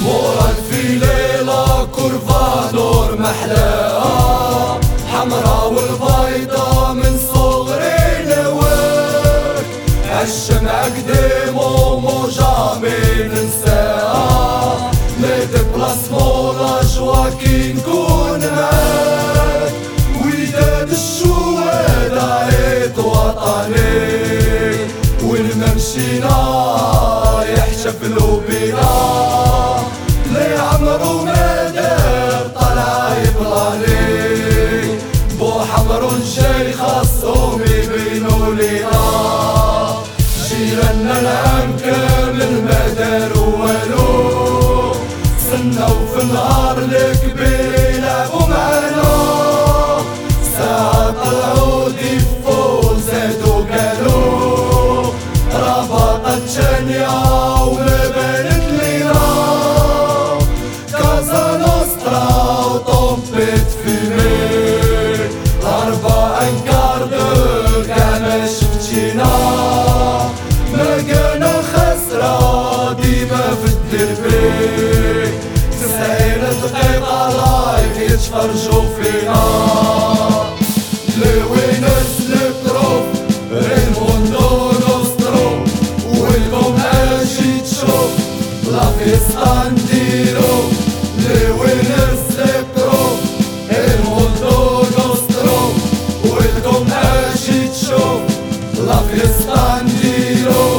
مورا الفيلي لا كورفا نور محلاها حمرا والبيضة من صغري لوك الشمع قديم ومو جامي ننساها لي ديبلاسمون لا جوا كي نكون معاك وداد الشهداء عيد وطني. وين ما مشينا يحتفلوا بينا ابو مدر طلع يبغالي بو حمر شيخ الصوم بينو لينا جيراننا العنكر للمدر والو سنة وفي النهار الكبير يلعبوا معنا ساعة طلعو ديفو زادو قالو ربطت شنيا life is for Sofina. Le winners, le prof, il mondo nostro, welcome as it shows, la festa antiro. Le winners, le prof, il mondo nostro, welcome as it shows, la festa antiro.